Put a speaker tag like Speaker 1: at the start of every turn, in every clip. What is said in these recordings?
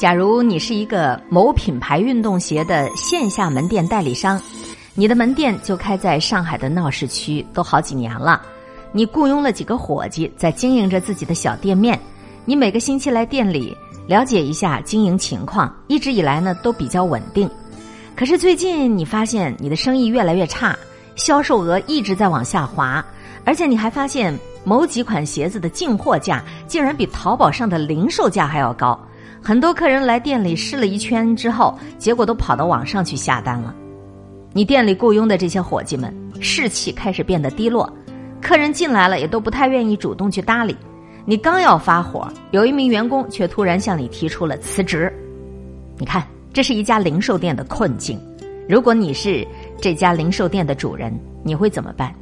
Speaker 1: 假如你是一个某品牌运动鞋的线下门店代理商，你的门店就开在上海的闹市区，都好几年了。你雇佣了几个伙计在经营着自己的小店面，你每个星期来店里了解一下经营情况，一直以来呢都比较稳定。可是最近你发现你的生意越来越差，销售额一直在往下滑，而且你还发现某几款鞋子的进货价竟然比淘宝上的零售价还要高。很多客人来店里试了一圈之后，结果都跑到网上去下单了。你店里雇佣的这些伙计们士气开始变得低落。客人进来了，也都不太愿意主动去搭理。你刚要发火，有一名员工却突然向你提出了辞职。你看，这是一家零售店的困境。如果你是这家零售店的主人，你会怎么办？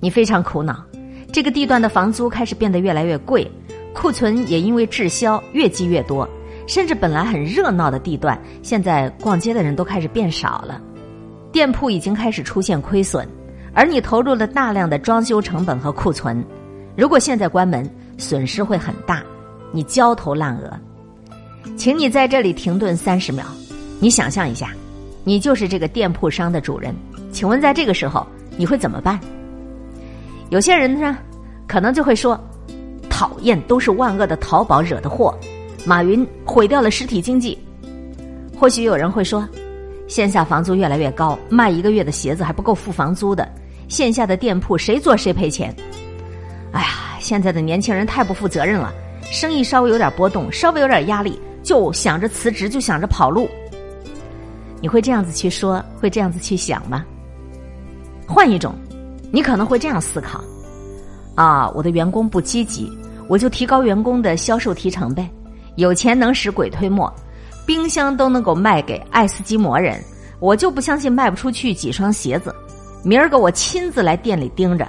Speaker 1: 你非常苦恼。这个地段的房租开始变得越来越贵，库存也因为滞销越积越多，甚至本来很热闹的地段，现在逛街的人都开始变少了，店铺已经开始出现亏损。而你投入了大量的装修成本和库存，如果现在关门，损失会很大，你焦头烂额。请你在这里停顿三十秒，你想象一下，你就是这个店铺商的主人，请问在这个时候你会怎么办？有些人呢，可能就会说：“讨厌，都是万恶的淘宝惹的祸，马云毁掉了实体经济。”或许有人会说：“线下房租越来越高，卖一个月的鞋子还不够付房租的。”线下的店铺谁做谁赔钱，哎呀，现在的年轻人太不负责任了，生意稍微有点波动，稍微有点压力，就想着辞职，就想着跑路。你会这样子去说，会这样子去想吗？换一种，你可能会这样思考：啊，我的员工不积极，我就提高员工的销售提成呗。有钱能使鬼推磨，冰箱都能够卖给爱斯基摩人，我就不相信卖不出去几双鞋子。明儿个我亲自来店里盯着，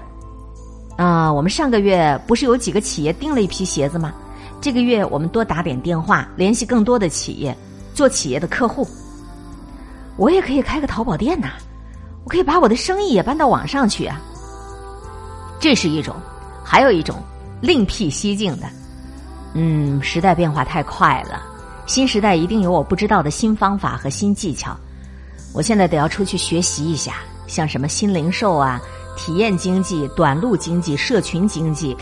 Speaker 1: 啊，我们上个月不是有几个企业订了一批鞋子吗？这个月我们多打点电话，联系更多的企业，做企业的客户。我也可以开个淘宝店呐，我可以把我的生意也搬到网上去啊。这是一种，还有一种另辟蹊径的。嗯，时代变化太快了，新时代一定有我不知道的新方法和新技巧。我现在得要出去学习一下。像什么新零售啊、体验经济、短路经济、社群经济，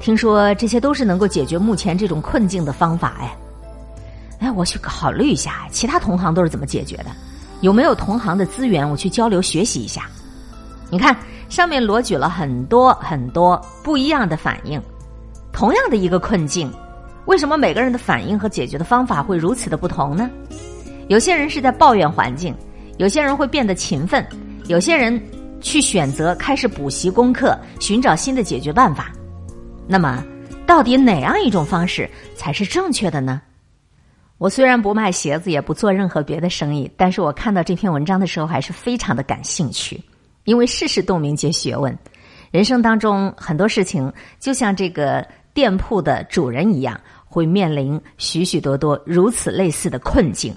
Speaker 1: 听说这些都是能够解决目前这种困境的方法哎。哎，我去考虑一下，其他同行都是怎么解决的？有没有同行的资源，我去交流学习一下？你看上面罗举了很多很多不一样的反应，同样的一个困境，为什么每个人的反应和解决的方法会如此的不同呢？有些人是在抱怨环境，有些人会变得勤奋。有些人去选择开始补习功课，寻找新的解决办法。那么，到底哪样一种方式才是正确的呢？我虽然不卖鞋子，也不做任何别的生意，但是我看到这篇文章的时候还是非常的感兴趣，因为世事洞明皆学问。人生当中很多事情，就像这个店铺的主人一样，会面临许许多多如此类似的困境。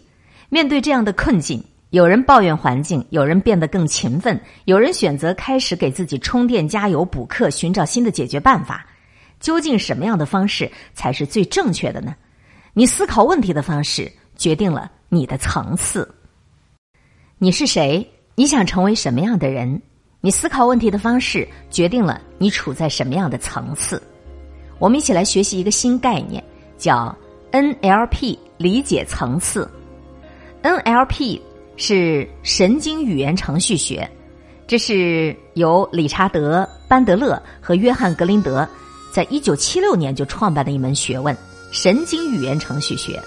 Speaker 1: 面对这样的困境。有人抱怨环境，有人变得更勤奋，有人选择开始给自己充电、加油、补课，寻找新的解决办法。究竟什么样的方式才是最正确的呢？你思考问题的方式决定了你的层次。你是谁？你想成为什么样的人？你思考问题的方式决定了你处在什么样的层次。我们一起来学习一个新概念，叫 NLP 理解层次。NLP。是神经语言程序学，这是由理查德·班德勒和约翰·格林德在一九七六年就创办的一门学问——神经语言程序学。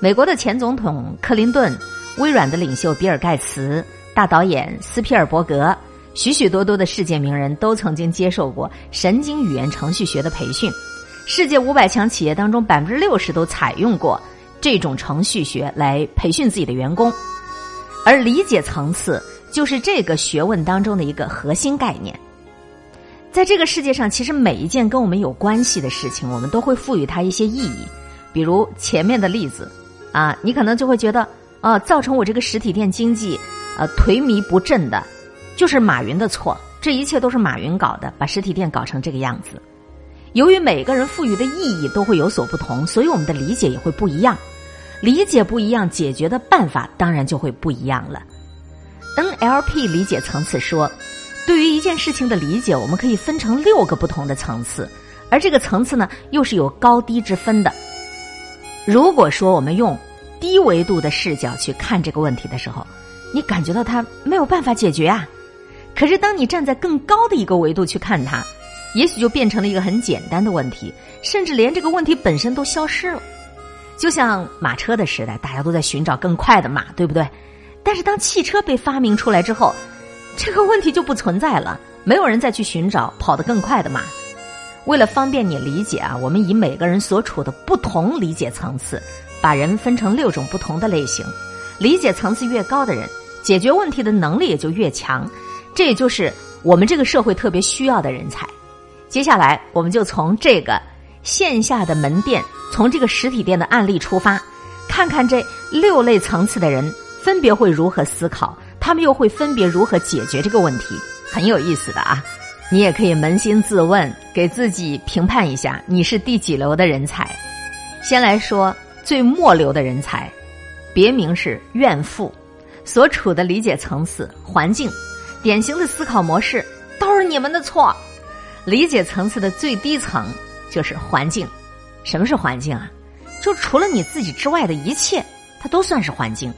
Speaker 1: 美国的前总统克林顿、微软的领袖比尔·盖茨、大导演斯皮尔伯格，许许多多的世界名人都曾经接受过神经语言程序学的培训。世界五百强企业当中，百分之六十都采用过这种程序学来培训自己的员工。而理解层次就是这个学问当中的一个核心概念。在这个世界上，其实每一件跟我们有关系的事情，我们都会赋予它一些意义。比如前面的例子啊，你可能就会觉得，啊，造成我这个实体店经济呃颓靡不振的，就是马云的错。这一切都是马云搞的，把实体店搞成这个样子。由于每个人赋予的意义都会有所不同，所以我们的理解也会不一样。理解不一样，解决的办法当然就会不一样了。NLP 理解层次说，对于一件事情的理解，我们可以分成六个不同的层次，而这个层次呢，又是有高低之分的。如果说我们用低维度的视角去看这个问题的时候，你感觉到它没有办法解决啊。可是当你站在更高的一个维度去看它，也许就变成了一个很简单的问题，甚至连这个问题本身都消失了。就像马车的时代，大家都在寻找更快的马，对不对？但是当汽车被发明出来之后，这个问题就不存在了，没有人再去寻找跑得更快的马。为了方便你理解啊，我们以每个人所处的不同理解层次，把人分成六种不同的类型。理解层次越高的人，解决问题的能力也就越强。这也就是我们这个社会特别需要的人才。接下来，我们就从这个线下的门店，从这个实体店的案例出发，看看这六类层次的人分别会如何思考，他们又会分别如何解决这个问题，很有意思的啊！你也可以扪心自问，给自己评判一下，你是第几流的人才？先来说最末流的人才，别名是怨妇，所处的理解层次、环境，典型的思考模式都是你们的错。理解层次的最低层就是环境，什么是环境啊？就除了你自己之外的一切，它都算是环境。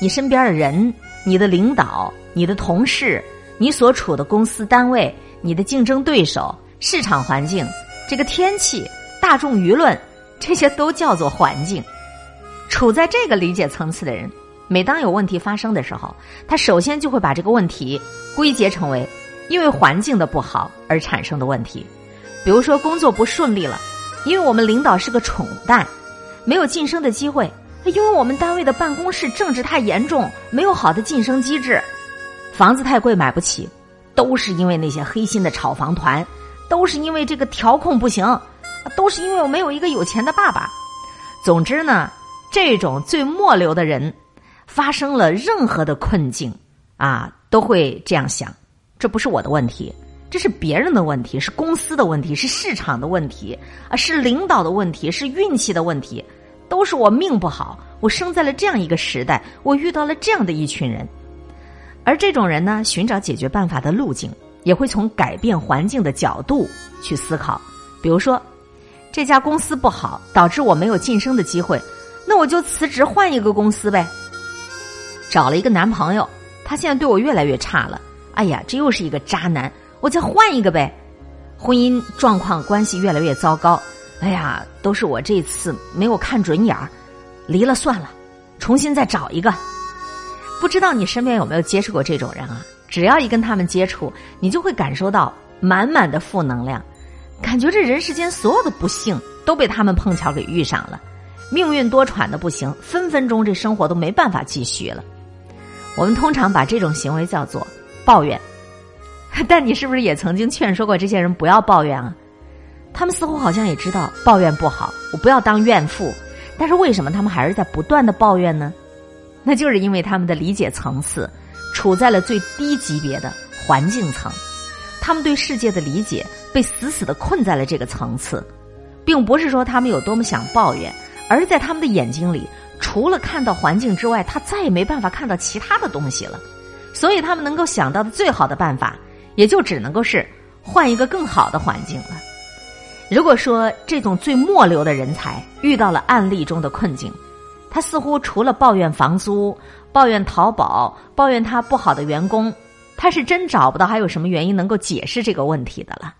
Speaker 1: 你身边的人、你的领导、你的同事、你所处的公司单位、你的竞争对手、市场环境、这个天气、大众舆论，这些都叫做环境。处在这个理解层次的人，每当有问题发生的时候，他首先就会把这个问题归结成为。因为环境的不好而产生的问题，比如说工作不顺利了，因为我们领导是个蠢蛋，没有晋升的机会；因为我们单位的办公室政治太严重，没有好的晋升机制；房子太贵买不起，都是因为那些黑心的炒房团，都是因为这个调控不行，都是因为我没有一个有钱的爸爸。总之呢，这种最末流的人，发生了任何的困境啊，都会这样想。这不是我的问题，这是别人的问题，是公司的问题，是市场的问题啊，是领导的问题，是运气的问题，都是我命不好，我生在了这样一个时代，我遇到了这样的一群人。而这种人呢，寻找解决办法的路径，也会从改变环境的角度去思考。比如说，这家公司不好，导致我没有晋升的机会，那我就辞职换一个公司呗。找了一个男朋友，他现在对我越来越差了。哎呀，这又是一个渣男，我再换一个呗。婚姻状况关系越来越糟糕，哎呀，都是我这次没有看准眼儿，离了算了，重新再找一个。不知道你身边有没有接触过这种人啊？只要一跟他们接触，你就会感受到满满的负能量，感觉这人世间所有的不幸都被他们碰巧给遇上了，命运多舛的不行，分分钟这生活都没办法继续了。我们通常把这种行为叫做。抱怨，但你是不是也曾经劝说过这些人不要抱怨啊？他们似乎好像也知道抱怨不好，我不要当怨妇。但是为什么他们还是在不断的抱怨呢？那就是因为他们的理解层次处在了最低级别的环境层，他们对世界的理解被死死的困在了这个层次，并不是说他们有多么想抱怨，而在他们的眼睛里，除了看到环境之外，他再也没办法看到其他的东西了。所以他们能够想到的最好的办法，也就只能够是换一个更好的环境了。如果说这种最末流的人才遇到了案例中的困境，他似乎除了抱怨房租、抱怨淘宝、抱怨他不好的员工，他是真找不到还有什么原因能够解释这个问题的了。